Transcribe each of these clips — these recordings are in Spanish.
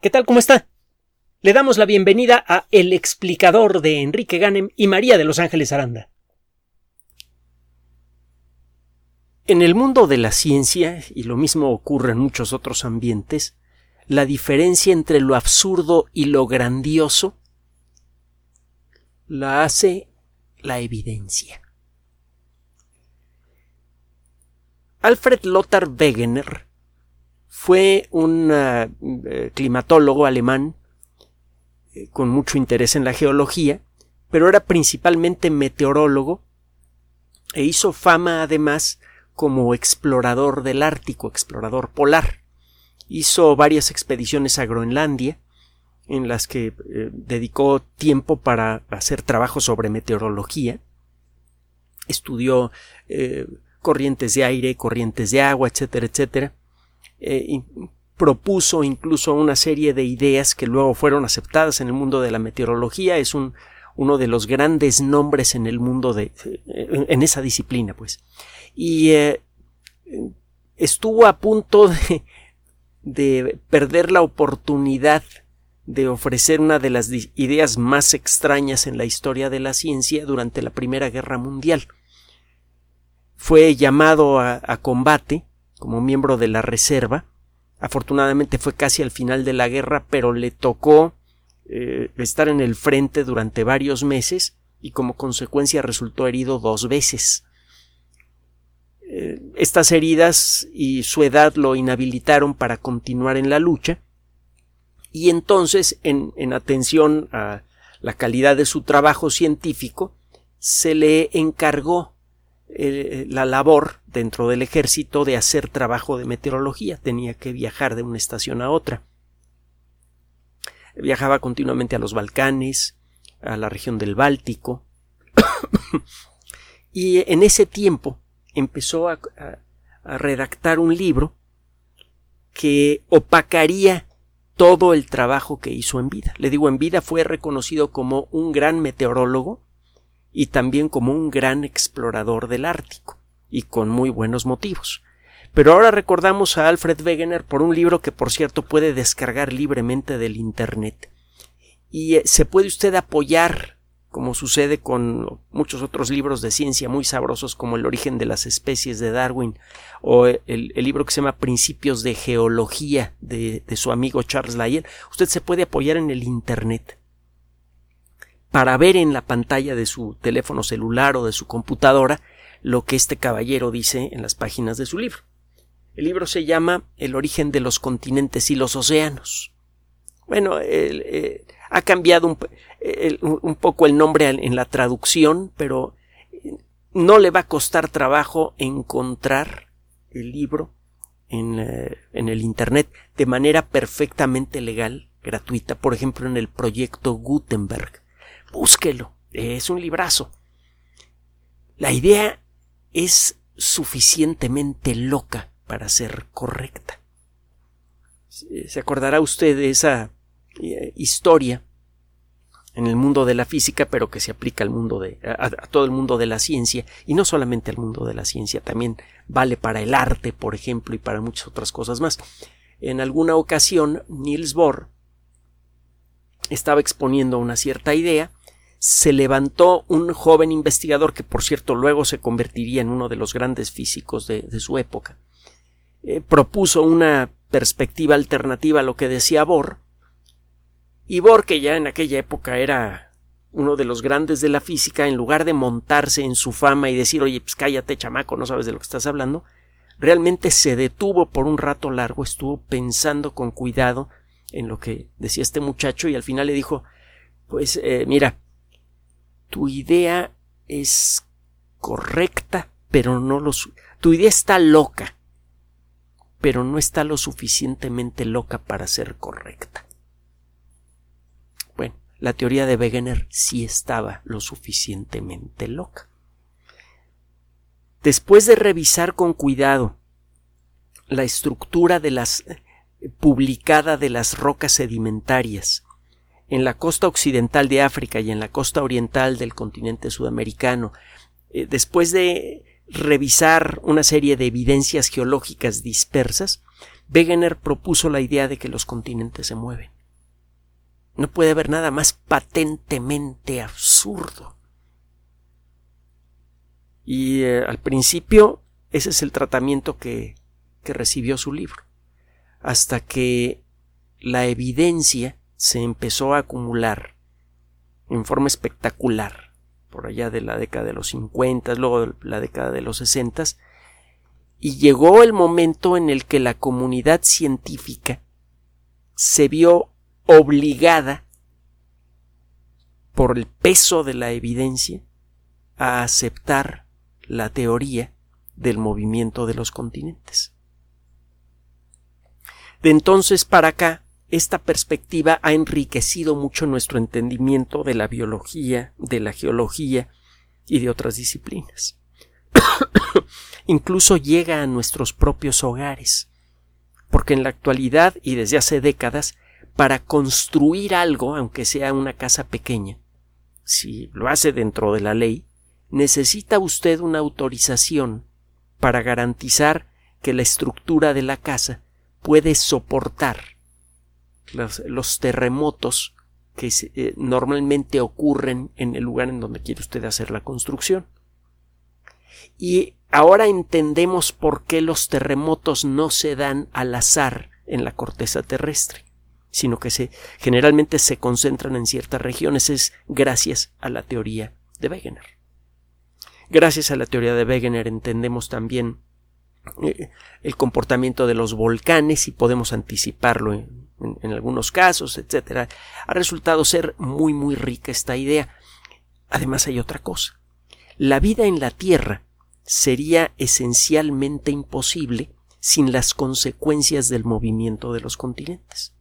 ¿Qué tal? ¿Cómo está? Le damos la bienvenida a El explicador de Enrique Ganem y María de Los Ángeles Aranda. En el mundo de la ciencia, y lo mismo ocurre en muchos otros ambientes, la diferencia entre lo absurdo y lo grandioso la hace la evidencia. Alfred Lothar Wegener fue un eh, eh, climatólogo alemán eh, con mucho interés en la geología, pero era principalmente meteorólogo e hizo fama además como explorador del Ártico, explorador polar. Hizo varias expediciones a Groenlandia, en las que dedicó tiempo para hacer trabajo sobre meteorología. Estudió corrientes de aire, corrientes de agua, etcétera, etcétera eh, propuso incluso una serie de ideas que luego fueron aceptadas en el mundo de la meteorología. Es un, uno de los grandes nombres en el mundo de en, esa disciplina, pues. Y eh, estuvo a punto de, de perder la oportunidad de ofrecer una de las ideas más extrañas en la historia de la ciencia durante la Primera Guerra Mundial. Fue llamado a combate como miembro de la Reserva. Afortunadamente fue casi al final de la guerra, pero le tocó eh, estar en el frente durante varios meses y como consecuencia resultó herido dos veces. Eh, estas heridas y su edad lo inhabilitaron para continuar en la lucha y entonces, en, en atención a la calidad de su trabajo científico, se le encargó eh, la labor dentro del ejército de hacer trabajo de meteorología. Tenía que viajar de una estación a otra. Viajaba continuamente a los Balcanes, a la región del Báltico. y en ese tiempo empezó a redactar un libro que opacaría todo el trabajo que hizo en vida. Le digo, en vida fue reconocido como un gran meteorólogo, y también como un gran explorador del Ártico, y con muy buenos motivos. Pero ahora recordamos a Alfred Wegener por un libro que por cierto puede descargar libremente del Internet. Y eh, se puede usted apoyar, como sucede con muchos otros libros de ciencia muy sabrosos como El origen de las especies de Darwin o el, el libro que se llama Principios de Geología de, de su amigo Charles Lyell. Usted se puede apoyar en el Internet para ver en la pantalla de su teléfono celular o de su computadora lo que este caballero dice en las páginas de su libro. El libro se llama El origen de los continentes y los océanos. Bueno, eh, ha cambiado un, poco el nombre en la traducción, pero no le va a costar trabajo encontrar el libro en, eh, en el Internet de manera perfectamente legal, gratuita, por ejemplo en el proyecto Gutenberg búsquelo. Es un librazo. La idea es suficientemente loca para ser correcta. Se acordará usted de esa eh, historia en el mundo de la física, pero que se aplica al mundo de, a, todo el mundo de la ciencia, y no solamente al mundo de la ciencia, también vale para el arte, por ejemplo, y para muchas otras cosas más. En alguna ocasión, Niels Bohr estaba exponiendo una cierta idea se levantó un joven investigador que por cierto luego se convertiría en uno de los grandes físicos de, su época. Eh, propuso una perspectiva alternativa a lo que decía Bohr y Bohr que ya en aquella época era uno de los grandes de la física en lugar de montarse en su fama y decir oye pues cállate chamaco no sabes de lo que estás hablando realmente se detuvo por un rato largo estuvo pensando con cuidado en lo que decía este muchacho y al final le dijo pues eh, mira tu idea es correcta, pero no lo tu idea está loca, pero no está lo suficientemente loca para ser correcta. Bueno, la teoría de Wegener sí estaba lo suficientemente loca. Después de revisar con cuidado la estructura de las publicada de las rocas sedimentarias en la costa occidental de África y en la costa oriental del continente sudamericano, eh, después de revisar una serie de evidencias geológicas dispersas, Wegener propuso la idea de que los continentes se mueven. No puede haber nada más patentemente absurdo. Y eh, al principio ese es el tratamiento que, que recibió su libro, hasta que la evidencia se empezó a acumular en forma espectacular por allá de la década de los 50, luego de la década de los 60, y llegó el momento en el que la comunidad científica se vio obligada por el peso de la evidencia a aceptar la teoría del movimiento de los continentes. De entonces para acá, esta perspectiva ha enriquecido mucho nuestro entendimiento de la biología, de la geología y de otras disciplinas. Incluso llega a nuestros propios hogares, porque en la actualidad y desde hace décadas, para construir algo, aunque sea una casa pequeña, si lo hace dentro de la ley, necesita usted una autorización para garantizar que la estructura de la casa puede soportar los, terremotos que eh, normalmente ocurren en el lugar en donde quiere usted hacer la construcción. Y ahora entendemos por qué los terremotos no se dan al azar en la corteza terrestre, sino que se, generalmente se concentran en ciertas regiones. Es gracias a la teoría de Wegener. Gracias a la teoría de Wegener entendemos también el comportamiento de los volcanes y podemos anticiparlo en, en, algunos casos, etcétera, ha resultado ser muy muy rica esta idea. Además hay otra cosa. La vida en la Tierra sería esencialmente imposible sin las consecuencias del movimiento de los continentes.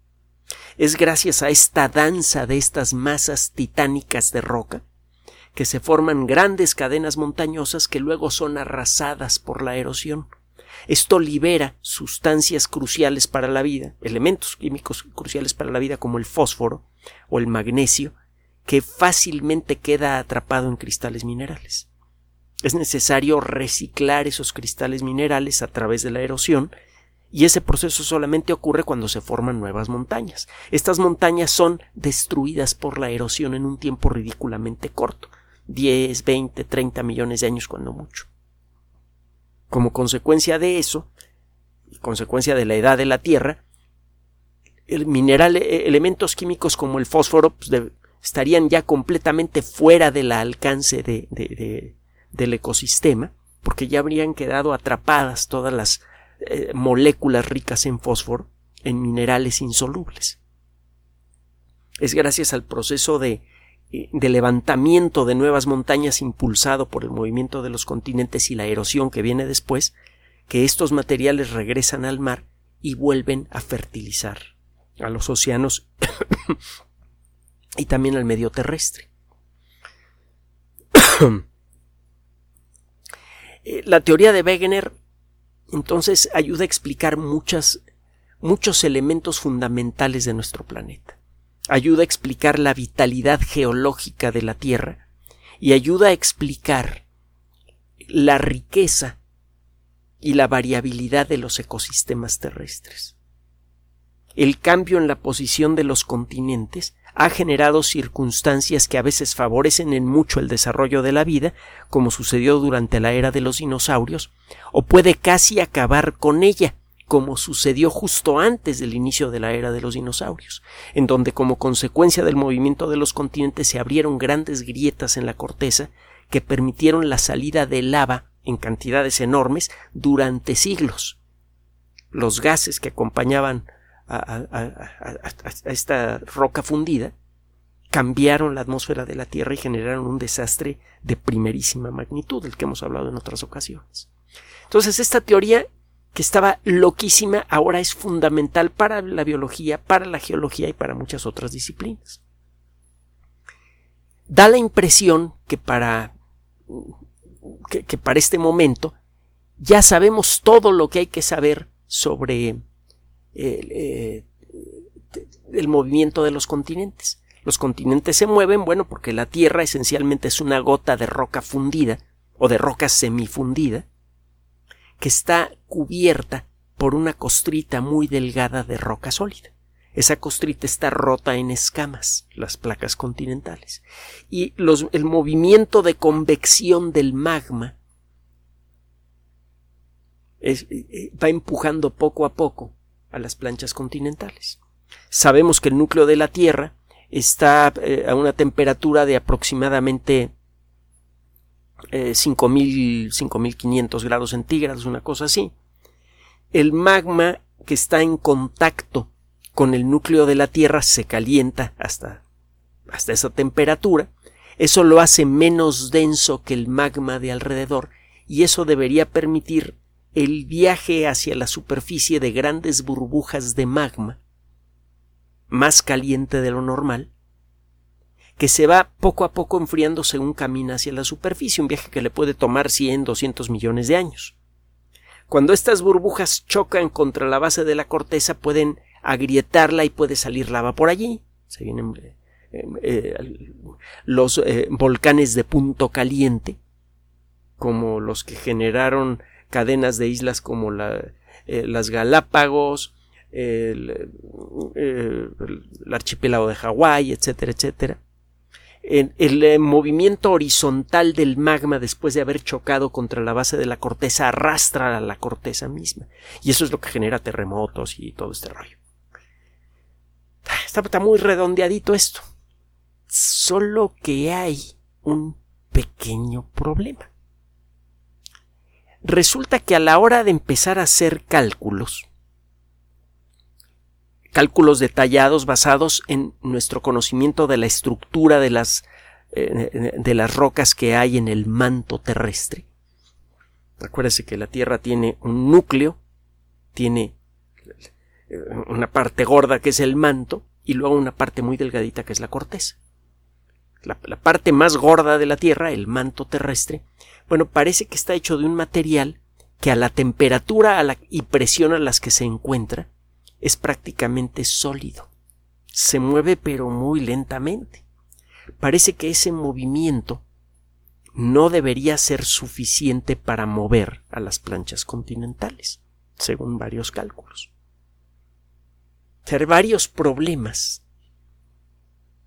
Es gracias a esta danza de estas masas titánicas de roca que se forman grandes cadenas montañosas que luego son arrasadas por la erosión. Esto libera sustancias cruciales para la vida, elementos químicos cruciales para la vida como el fósforo o el magnesio, que fácilmente queda atrapado en cristales minerales. Es necesario reciclar esos cristales minerales a través de la erosión y ese proceso solamente ocurre cuando se forman nuevas montañas. Estas montañas son destruidas por la erosión en un tiempo ridículamente corto, 10, 20, 30 millones de años cuando mucho. Como consecuencia de eso, consecuencia de la edad de la Tierra, el mineral, e, elementos químicos como el fósforo pues, estarían ya completamente fuera del alcance de, del ecosistema, porque ya habrían quedado atrapadas todas las eh, moléculas ricas en fósforo en minerales insolubles. Es gracias al proceso de de levantamiento de nuevas montañas impulsado por el movimiento de los continentes y la erosión que viene después, que estos materiales regresan al mar y vuelven a fertilizar a los océanos y también al medio terrestre. Eh, la teoría de Wegener entonces ayuda a explicar muchas, muchos elementos fundamentales de nuestro planeta ayuda a explicar la vitalidad geológica de la Tierra y ayuda a explicar la riqueza y la variabilidad de los ecosistemas terrestres. El cambio en la posición de los continentes ha generado circunstancias que a veces favorecen en mucho el desarrollo de la vida, como sucedió durante la era de los dinosaurios, o puede casi acabar con ella, como sucedió justo antes del inicio de la era de los dinosaurios, en donde como consecuencia del movimiento de los continentes se abrieron grandes grietas en la corteza que permitieron la salida de lava en cantidades enormes durante siglos. Los gases que acompañaban a, esta roca fundida cambiaron la atmósfera de la Tierra y generaron un desastre de primerísima magnitud, del que hemos hablado en otras ocasiones. Entonces, esta teoría que estaba loquísima, ahora es fundamental para la biología, para la geología y para muchas otras disciplinas. Da la impresión que para, que, para este momento ya sabemos todo lo que hay que saber sobre eh, el movimiento de los continentes. Los continentes se mueven, bueno, porque la Tierra esencialmente es una gota de roca fundida o de roca semifundida que está cubierta por una costrita muy delgada de roca sólida. Esa costrita está rota en escamas, las placas continentales. Y el movimiento de convección del magma eh, eh, va empujando poco a poco a las planchas continentales. Sabemos que el núcleo de la Tierra está eh, a una temperatura de aproximadamente 5.500 grados centígrados, una cosa así. El magma que está en contacto con el núcleo de la Tierra se calienta hasta, hasta esa temperatura. Eso lo hace menos denso que el magma de alrededor y eso debería permitir el viaje hacia la superficie de grandes burbujas de magma más caliente de lo normal que se va poco a poco enfriando según camina hacia la superficie, un viaje que le puede tomar 100, 200 millones de años. Cuando estas burbujas chocan contra la base de la corteza pueden agrietarla y puede salir lava por allí. Se vienen eh, eh, los eh, volcanes de punto caliente, como los que generaron cadenas de islas como las Galápagos, el, archipiélago de Hawái, etcétera, etcétera. El, movimiento horizontal del magma después de haber chocado contra la base de la corteza arrastra a la corteza misma. Y eso es lo que genera terremotos y todo este rollo. Está, muy redondeadito esto. Solo que hay un pequeño problema. Resulta que a la hora de empezar a hacer cálculos, cálculos detallados basados en nuestro conocimiento de la estructura de las, eh, de las rocas que hay en el manto terrestre. Acuérdese que la Tierra tiene un núcleo, tiene eh, una parte gorda que es el manto y luego una parte muy delgadita que es la corteza. La, parte más gorda de la Tierra, el manto terrestre, bueno, parece que está hecho de un material que a la temperatura y presión a las que se encuentra es prácticamente sólido. Se mueve pero muy lentamente. Parece que ese movimiento no debería ser suficiente para mover a las planchas continentales, según varios cálculos ser varios problemas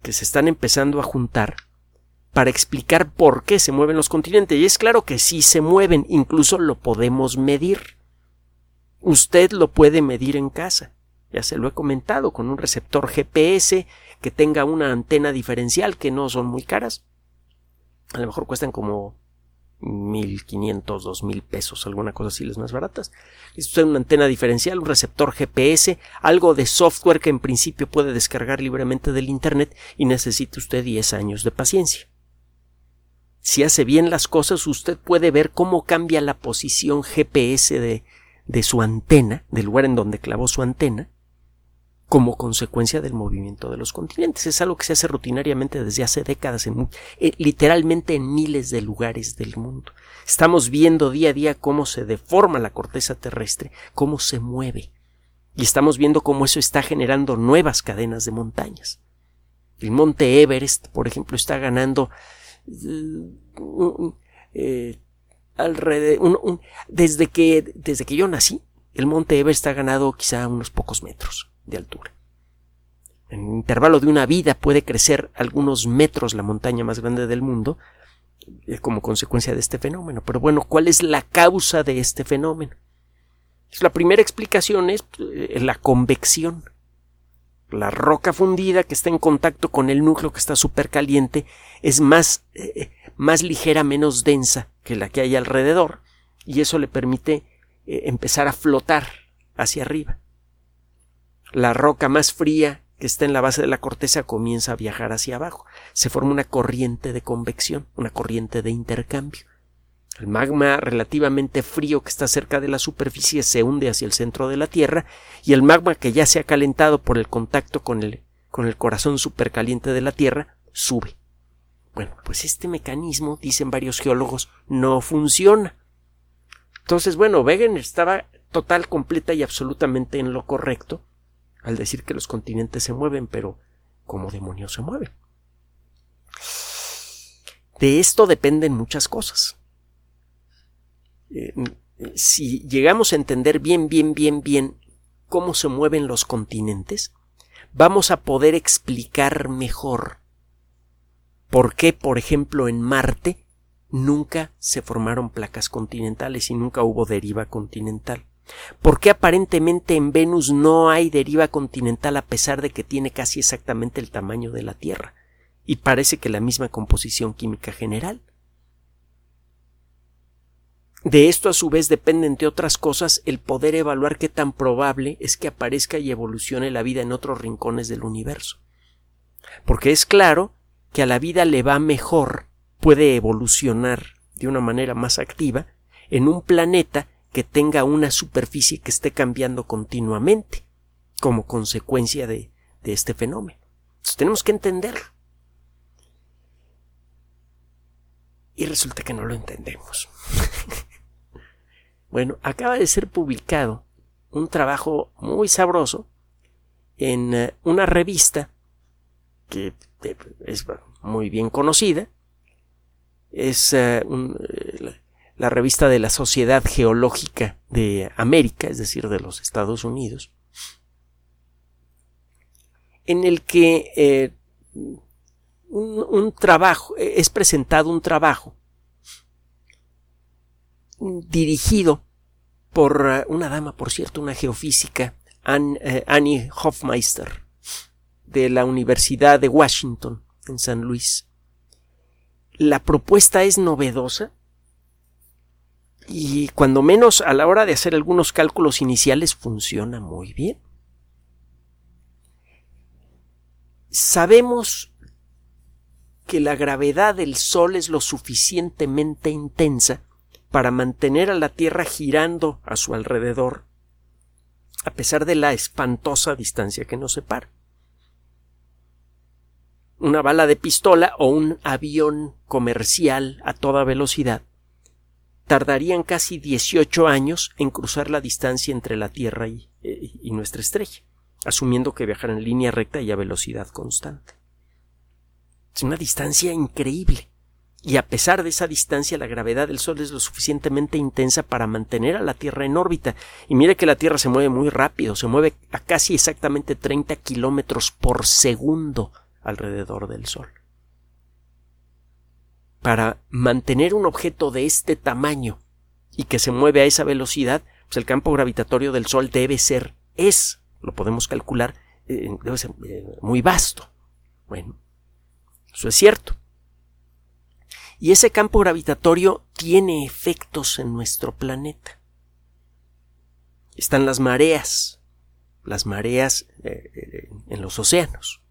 que se están empezando a juntar para explicar por qué se mueven los continentes. Y es claro que sí se mueven, incluso lo podemos medir. Usted lo puede medir en casa. Ya se lo he comentado, con un receptor GPS que tenga una antena diferencial que no son muy caras. A lo mejor cuestan como mil quinientos, dos mil pesos, alguna cosa así, las más baratas. Esto es una antena diferencial, un receptor GPS, algo de software que en principio puede descargar libremente del Internet y necesita usted 10 años de paciencia. Si hace bien las cosas, usted puede ver cómo cambia la posición GPS de, de su antena, del lugar en donde clavó su antena, como consecuencia del movimiento de los continentes. Es algo que se hace rutinariamente desde hace décadas, en, eh, literalmente en miles de lugares del mundo. Estamos viendo día a día cómo se deforma la corteza terrestre, cómo se mueve. Y estamos viendo cómo eso está generando nuevas cadenas de montañas. El monte Everest, por ejemplo, está ganando eh, alrededor, desde, que, desde que yo nací, el monte Everest ha ganado quizá unos pocos metros de altura. En un intervalo de una vida puede crecer algunos metros la montaña más grande del mundo eh, como consecuencia de este fenómeno. Pero bueno, ¿cuál es la causa de este fenómeno? La primera explicación es eh, la convección. La roca fundida que está en contacto con el núcleo que está súper caliente es más, eh, más ligera, menos densa que la que hay alrededor y eso le permite empezar a flotar hacia arriba la roca más fría que está en la base de la corteza comienza a viajar hacia abajo. Se forma una corriente de convección, una corriente de intercambio. El magma relativamente frío que está cerca de la superficie se hunde hacia el centro de la Tierra y el magma que ya se ha calentado por el contacto con el, con el corazón supercaliente de la Tierra sube. Bueno, pues este mecanismo, dicen varios geólogos, no funciona. Entonces, bueno, Wegener estaba total, completa y absolutamente en lo correcto al decir que los continentes se mueven, pero ¿cómo demonios se mueven? De esto dependen muchas cosas. Eh, si llegamos a entender bien, bien, bien, bien cómo se mueven los continentes, vamos a poder explicar mejor por qué, por ejemplo, en Marte nunca se formaron placas continentales y nunca hubo deriva continental. ¿Por qué aparentemente en Venus no hay deriva continental a pesar de que tiene casi exactamente el tamaño de la Tierra? Y parece que la misma composición química general. De esto a su vez depende, entre otras cosas, el poder evaluar qué tan probable es que aparezca y evolucione la vida en otros rincones del universo. Porque es claro que a la vida le va mejor, puede evolucionar de una manera más activa en un planeta que tenga una superficie que esté cambiando continuamente como consecuencia de, este fenómeno. Entonces tenemos que entenderlo. Y resulta que no lo entendemos. bueno, acaba de ser publicado un trabajo muy sabroso en eh, una revista que eh, es muy bien conocida. Es eh, la revista de la Sociedad Geológica de América, es decir, de los Estados Unidos, en el que un, trabajo, es presentado un trabajo dirigido por eh, una dama, por cierto, una geofísica, eh, Annie Hofmeister, de la Universidad de Washington, en San Luis. La propuesta es novedosa y cuando menos a la hora de hacer algunos cálculos iniciales funciona muy bien. Sabemos que la gravedad del Sol es lo suficientemente intensa para mantener a la Tierra girando a su alrededor, a pesar de la espantosa distancia que nos separa. Una bala de pistola o un avión comercial a toda velocidad tardarían casi 18 años en cruzar la distancia entre la Tierra y, eh, y nuestra estrella, asumiendo que viajar en línea recta y a velocidad constante. Es una distancia increíble. Y a pesar de esa distancia, la gravedad del Sol es lo suficientemente intensa para mantener a la Tierra en órbita. Y mire que la Tierra se mueve muy rápido, se mueve a casi exactamente 30 kilómetros por segundo alrededor del Sol. Para mantener un objeto de este tamaño y que se mueve a esa velocidad, pues el campo gravitatorio del Sol debe ser, es, lo podemos calcular, eh, debe ser eh, muy vasto. Bueno, eso es cierto. Y ese campo gravitatorio tiene efectos en nuestro planeta. Están las mareas, las mareas eh, en los océanos.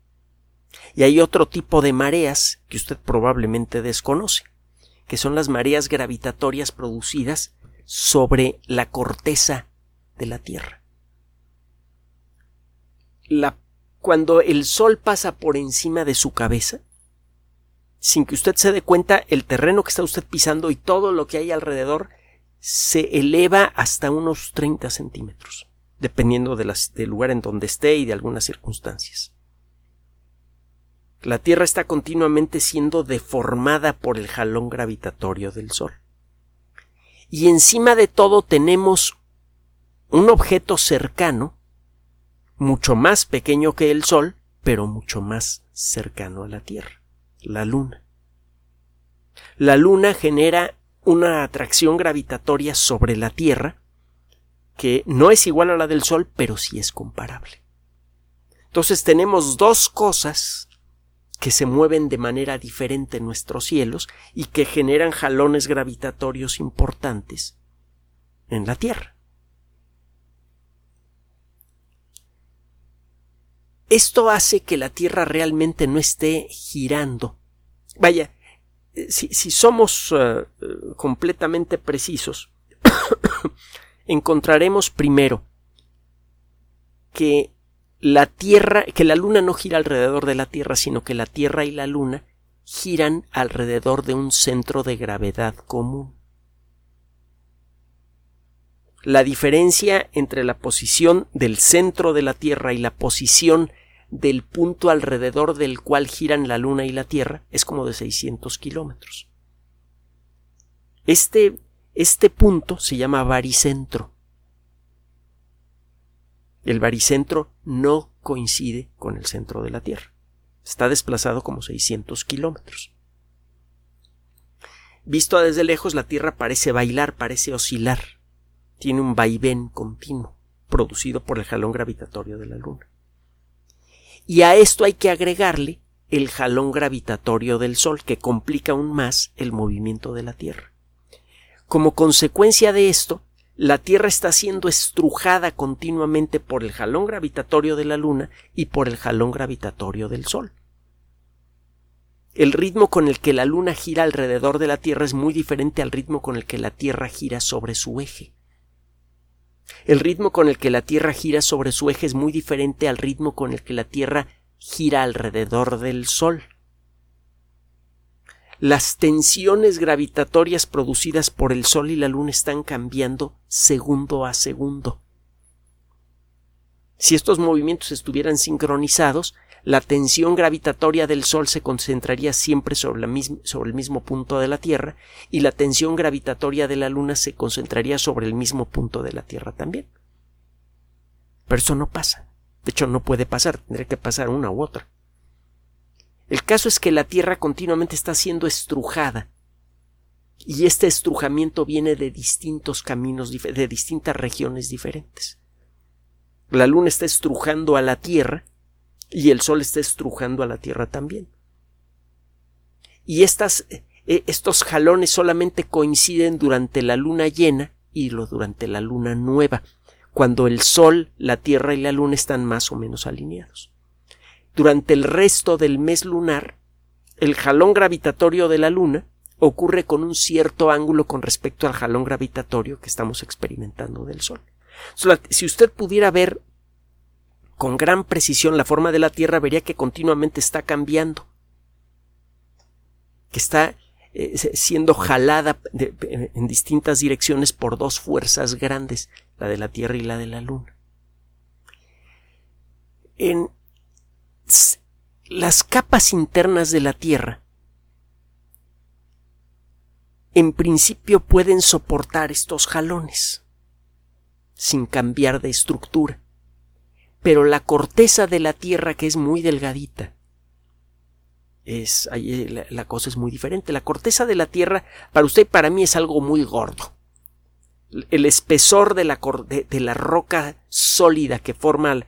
Y hay otro tipo de mareas que usted probablemente desconoce, que son las mareas gravitatorias producidas sobre la corteza de la Tierra. Cuando el Sol pasa por encima de su cabeza, sin que usted se dé cuenta, el terreno que está usted pisando y todo lo que hay alrededor se eleva hasta unos 30 centímetros, dependiendo del lugar en donde esté y de algunas circunstancias. La Tierra está continuamente siendo deformada por el jalón gravitatorio del Sol. Y encima de todo tenemos un objeto cercano, mucho más pequeño que el Sol, pero mucho más cercano a la Tierra la Luna. La Luna genera una atracción gravitatoria sobre la Tierra que no es igual a la del Sol, pero sí es comparable. Entonces tenemos dos cosas que se mueven de manera diferente en nuestros cielos y que generan jalones gravitatorios importantes en la Tierra. Esto hace que la Tierra realmente no esté girando. Vaya, eh, si, somos eh, completamente precisos, encontraremos primero que la Tierra, que la Luna no gira alrededor de la Tierra, sino que la Tierra y la Luna giran alrededor de un centro de gravedad común. La diferencia entre la posición del centro de la Tierra y la posición del punto alrededor del cual giran la Luna y la Tierra es como de 600 kilómetros. Este, Este punto se llama baricentro. El baricentro no coincide con el centro de la Tierra. Está desplazado como 600 kilómetros. Visto desde lejos, la Tierra parece bailar, parece oscilar. Tiene un vaivén continuo, producido por el jalón gravitatorio de la Luna. Y a esto hay que agregarle el jalón gravitatorio del Sol, que complica aún más el movimiento de la Tierra. Como consecuencia de esto, la Tierra está siendo estrujada continuamente por el jalón gravitatorio de la Luna y por el jalón gravitatorio del Sol el ritmo con el que la Luna gira alrededor de la Tierra es muy diferente al ritmo con el que la Tierra gira sobre su eje. El ritmo con el que la Tierra gira sobre su eje es muy diferente al ritmo con el que la Tierra gira alrededor del Sol. Las tensiones gravitatorias producidas por el Sol y la Luna están cambiando segundo a segundo. Si estos movimientos estuvieran sincronizados, la tensión gravitatoria del Sol se concentraría siempre sobre, el mismo punto de la Tierra y la tensión gravitatoria de la Luna se concentraría sobre el mismo punto de la Tierra también. Pero eso no pasa. De hecho, no puede pasar, tendría que pasar una u otra. El caso es que la Tierra continuamente está siendo estrujada y este estrujamiento viene de distintos caminos, de distintas regiones diferentes. La Luna está estrujando a la Tierra y el Sol está estrujando a la Tierra también. Y eh, estos jalones solamente coinciden durante la luna llena y lo durante la luna nueva, cuando el Sol, la Tierra y la Luna están más o menos alineados. Durante el resto del mes lunar, el jalón gravitatorio de la Luna ocurre con un cierto ángulo con respecto al jalón gravitatorio que estamos experimentando del Sol. Si usted pudiera ver con gran precisión la forma de la Tierra, vería que continuamente está cambiando, que está eh, siendo jalada en distintas direcciones por dos fuerzas grandes, la de la Tierra y la de la Luna. En las capas internas de la Tierra, en principio pueden soportar estos jalones sin cambiar de estructura pero la corteza de la Tierra, que es muy delgadita, es, ahí la, cosa es muy diferente. La corteza de la Tierra, para usted y para mí, es algo muy gordo. El espesor de la, de, la roca sólida que forma,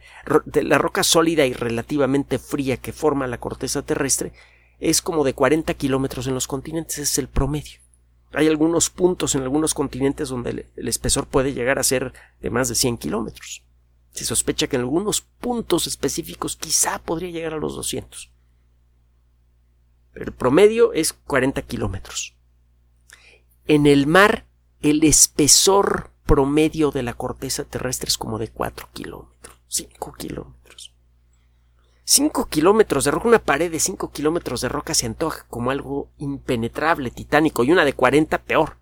la roca sólida y relativamente fría que forma la corteza terrestre, es como de 40 kilómetros en los continentes, es el promedio. Hay algunos puntos en algunos continentes donde el espesor puede llegar a ser de más de 100 kilómetros. Se sospecha que en algunos puntos específicos quizá podría llegar a los 200. Pero el promedio es 40 kilómetros. En el mar, el espesor promedio de la corteza terrestre es como de 4 kilómetros, 5 kilómetros. 5 kilómetros de roca, una pared de 5 kilómetros de roca se antoja como algo impenetrable, titánico, y una de 40 peor,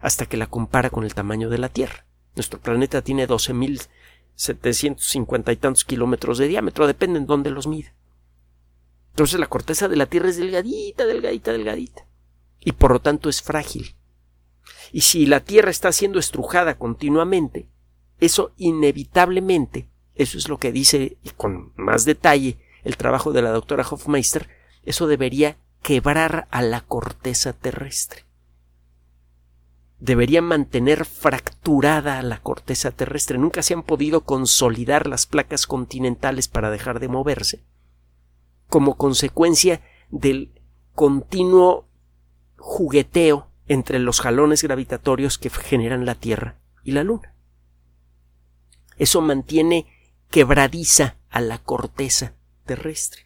hasta que la compara con el tamaño de la Tierra. Nuestro planeta tiene 12.000 750 y tantos kilómetros de diámetro, depende en dónde los mide. Entonces la corteza de la Tierra es delgadita, delgadita, delgadita. Y por lo tanto es frágil. Y si la Tierra está siendo estrujada continuamente, eso inevitablemente, eso es lo que dice y con más detalle el trabajo de la doctora Hofmeister, eso debería quebrar a la corteza terrestre debería mantener fracturada la corteza terrestre. Nunca se han podido consolidar las placas continentales para dejar de moverse, como consecuencia del continuo jugueteo entre los jalones gravitatorios que generan la Tierra y la Luna. Eso mantiene quebradiza a la corteza terrestre.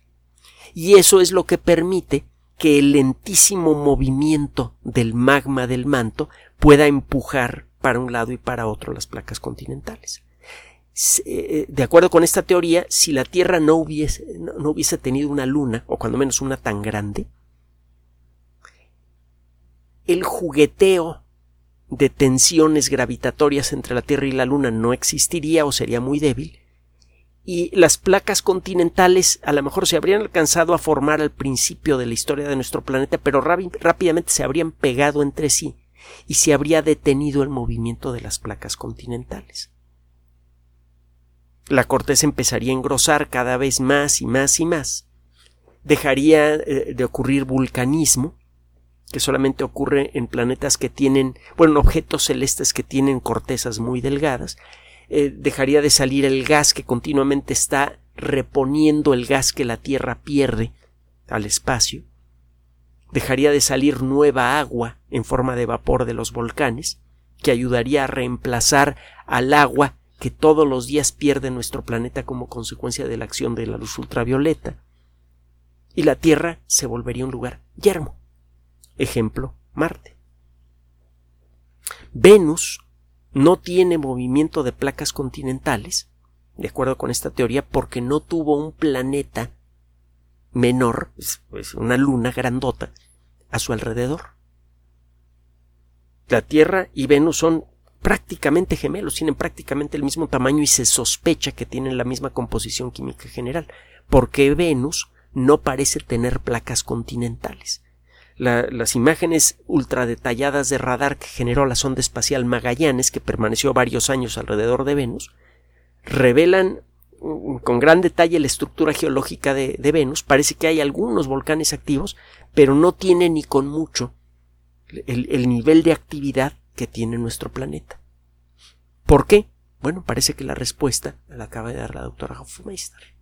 Y eso es lo que permite que el lentísimo movimiento del magma del manto pueda empujar para un lado y para otro las placas continentales. Eh, de acuerdo con esta teoría, si la Tierra no hubiese, no hubiese tenido una luna, o cuando menos una tan grande, el jugueteo de tensiones gravitatorias entre la Tierra y la Luna no existiría o sería muy débil, y las placas continentales a lo mejor se habrían alcanzado a formar al principio de la historia de nuestro planeta, pero rápidamente se habrían pegado entre sí y se habría detenido el movimiento de las placas continentales. La corteza empezaría a engrosar cada vez más y más y más. Dejaría eh, de ocurrir vulcanismo, que solamente ocurre en planetas que tienen, bueno, objetos celestes que tienen cortezas muy delgadas, eh, dejaría de salir el gas que continuamente está reponiendo el gas que la Tierra pierde al espacio, dejaría de salir nueva agua en forma de vapor de los volcanes, que ayudaría a reemplazar al agua que todos los días pierde nuestro planeta como consecuencia de la acción de la luz ultravioleta, y la Tierra se volvería un lugar yermo. Ejemplo, Marte. Venus no tiene movimiento de placas continentales, de acuerdo con esta teoría, porque no tuvo un planeta menor, pues una luna grandota, a su alrededor. La Tierra y Venus son prácticamente gemelos, tienen prácticamente el mismo tamaño y se sospecha que tienen la misma composición química general, porque Venus no parece tener placas continentales las imágenes ultradetalladas de radar que generó la sonda espacial Magallanes, que permaneció varios años alrededor de Venus, revelan mm, con gran detalle la estructura geológica de, Venus. Parece que hay algunos volcanes activos, pero no tiene ni con mucho el, el nivel de actividad que tiene nuestro planeta. ¿Por qué? Bueno, parece que la respuesta la acaba de dar la doctora Hofmeister.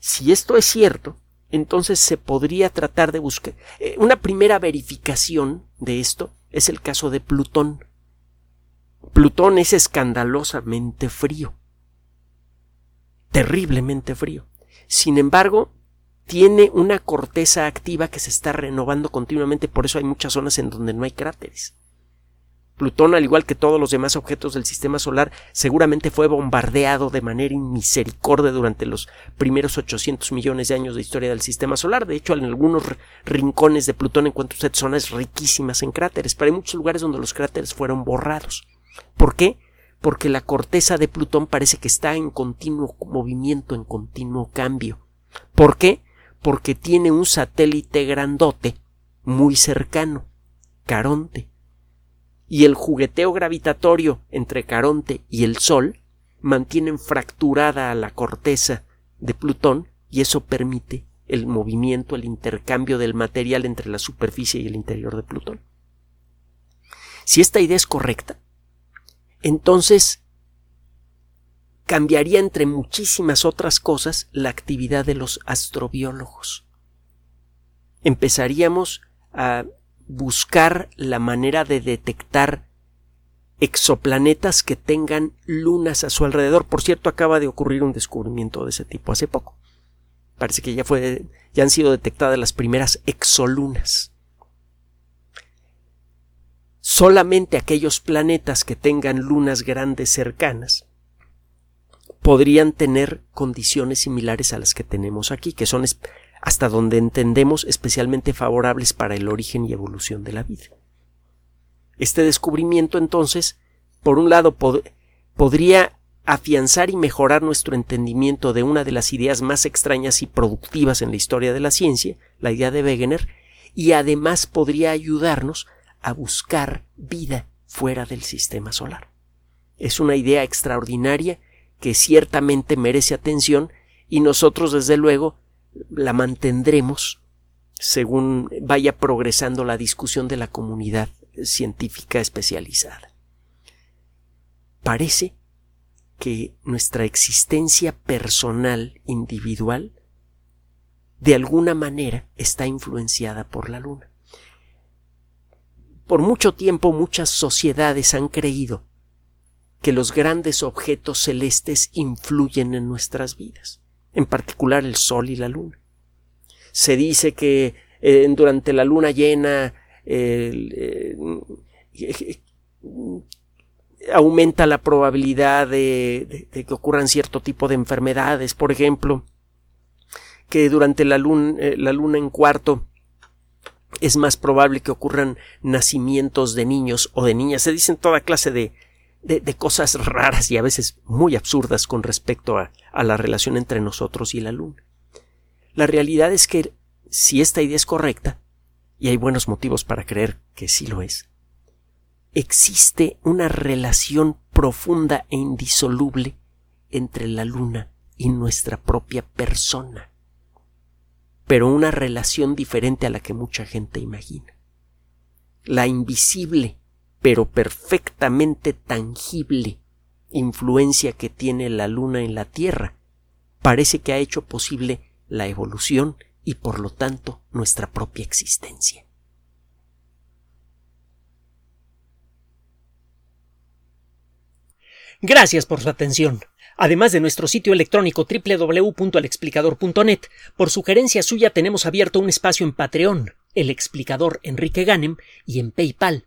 Si esto es cierto, entonces se podría tratar de buscar. Eh, una primera verificación de esto es el caso de Plutón. Plutón es escandalosamente frío, terriblemente frío. Sin embargo, tiene una corteza activa que se está renovando continuamente, por eso hay muchas zonas en donde no hay cráteres. Plutón, al igual que todos los demás objetos del sistema solar, seguramente fue bombardeado de manera inmisericordia durante los primeros 800 millones de años de historia del sistema solar. De hecho, en algunos rincones de Plutón encuentra usted zonas riquísimas en cráteres, pero hay muchos lugares donde los cráteres fueron borrados. ¿Por qué? Porque la corteza de Plutón parece que está en continuo movimiento, en continuo cambio. ¿Por qué? Porque tiene un satélite grandote muy cercano, Caronte y el jugueteo gravitatorio entre Caronte y el Sol mantienen fracturada a la corteza de Plutón y eso permite el movimiento, el intercambio del material entre la superficie y el interior de Plutón. Si esta idea es correcta, entonces cambiaría entre muchísimas otras cosas la actividad de los astrobiólogos. Empezaríamos a buscar la manera de detectar exoplanetas que tengan lunas a su alrededor. Por cierto, acaba de ocurrir un descubrimiento de ese tipo hace poco. Parece que ya fue, ya han sido detectadas las primeras exolunas. Solamente aquellos planetas que tengan lunas grandes cercanas podrían tener condiciones similares a las que tenemos aquí, que son hasta donde entendemos especialmente favorables para el origen y evolución de la vida. Este descubrimiento entonces, por un lado, podría afianzar y mejorar nuestro entendimiento de una de las ideas más extrañas y productivas en la historia de la ciencia, la idea de Wegener, y además podría ayudarnos a buscar vida fuera del sistema solar. Es una idea extraordinaria que ciertamente merece atención y nosotros desde luego la mantendremos según vaya progresando la discusión de la comunidad científica especializada. Parece que nuestra existencia personal, individual, de alguna manera está influenciada por la luna. Por mucho tiempo muchas sociedades han creído que los grandes objetos celestes influyen en nuestras vidas en particular el Sol y la Luna. Se dice que eh, durante la luna llena eh, aumenta la probabilidad de, que ocurran cierto tipo de enfermedades, por ejemplo, que durante la luna, eh, la luna en cuarto es más probable que ocurran nacimientos de niños o de niñas. Se dicen toda clase de, de, cosas raras y a veces muy absurdas con respecto a, a la relación entre nosotros y la luna. La realidad es que si esta idea es correcta, y hay buenos motivos para creer que sí lo es, existe una relación profunda e indisoluble entre la luna y nuestra propia persona, pero una relación diferente a la que mucha gente imagina. La invisible, pero perfectamente tangible influencia que tiene la luna en la Tierra parece que ha hecho posible la evolución y por lo tanto nuestra propia existencia. Gracias por su atención. Además de nuestro sitio electrónico www.alexplicador.net, por sugerencia suya tenemos abierto un espacio en Patreon, el explicador Enrique Ganem, y en PayPal,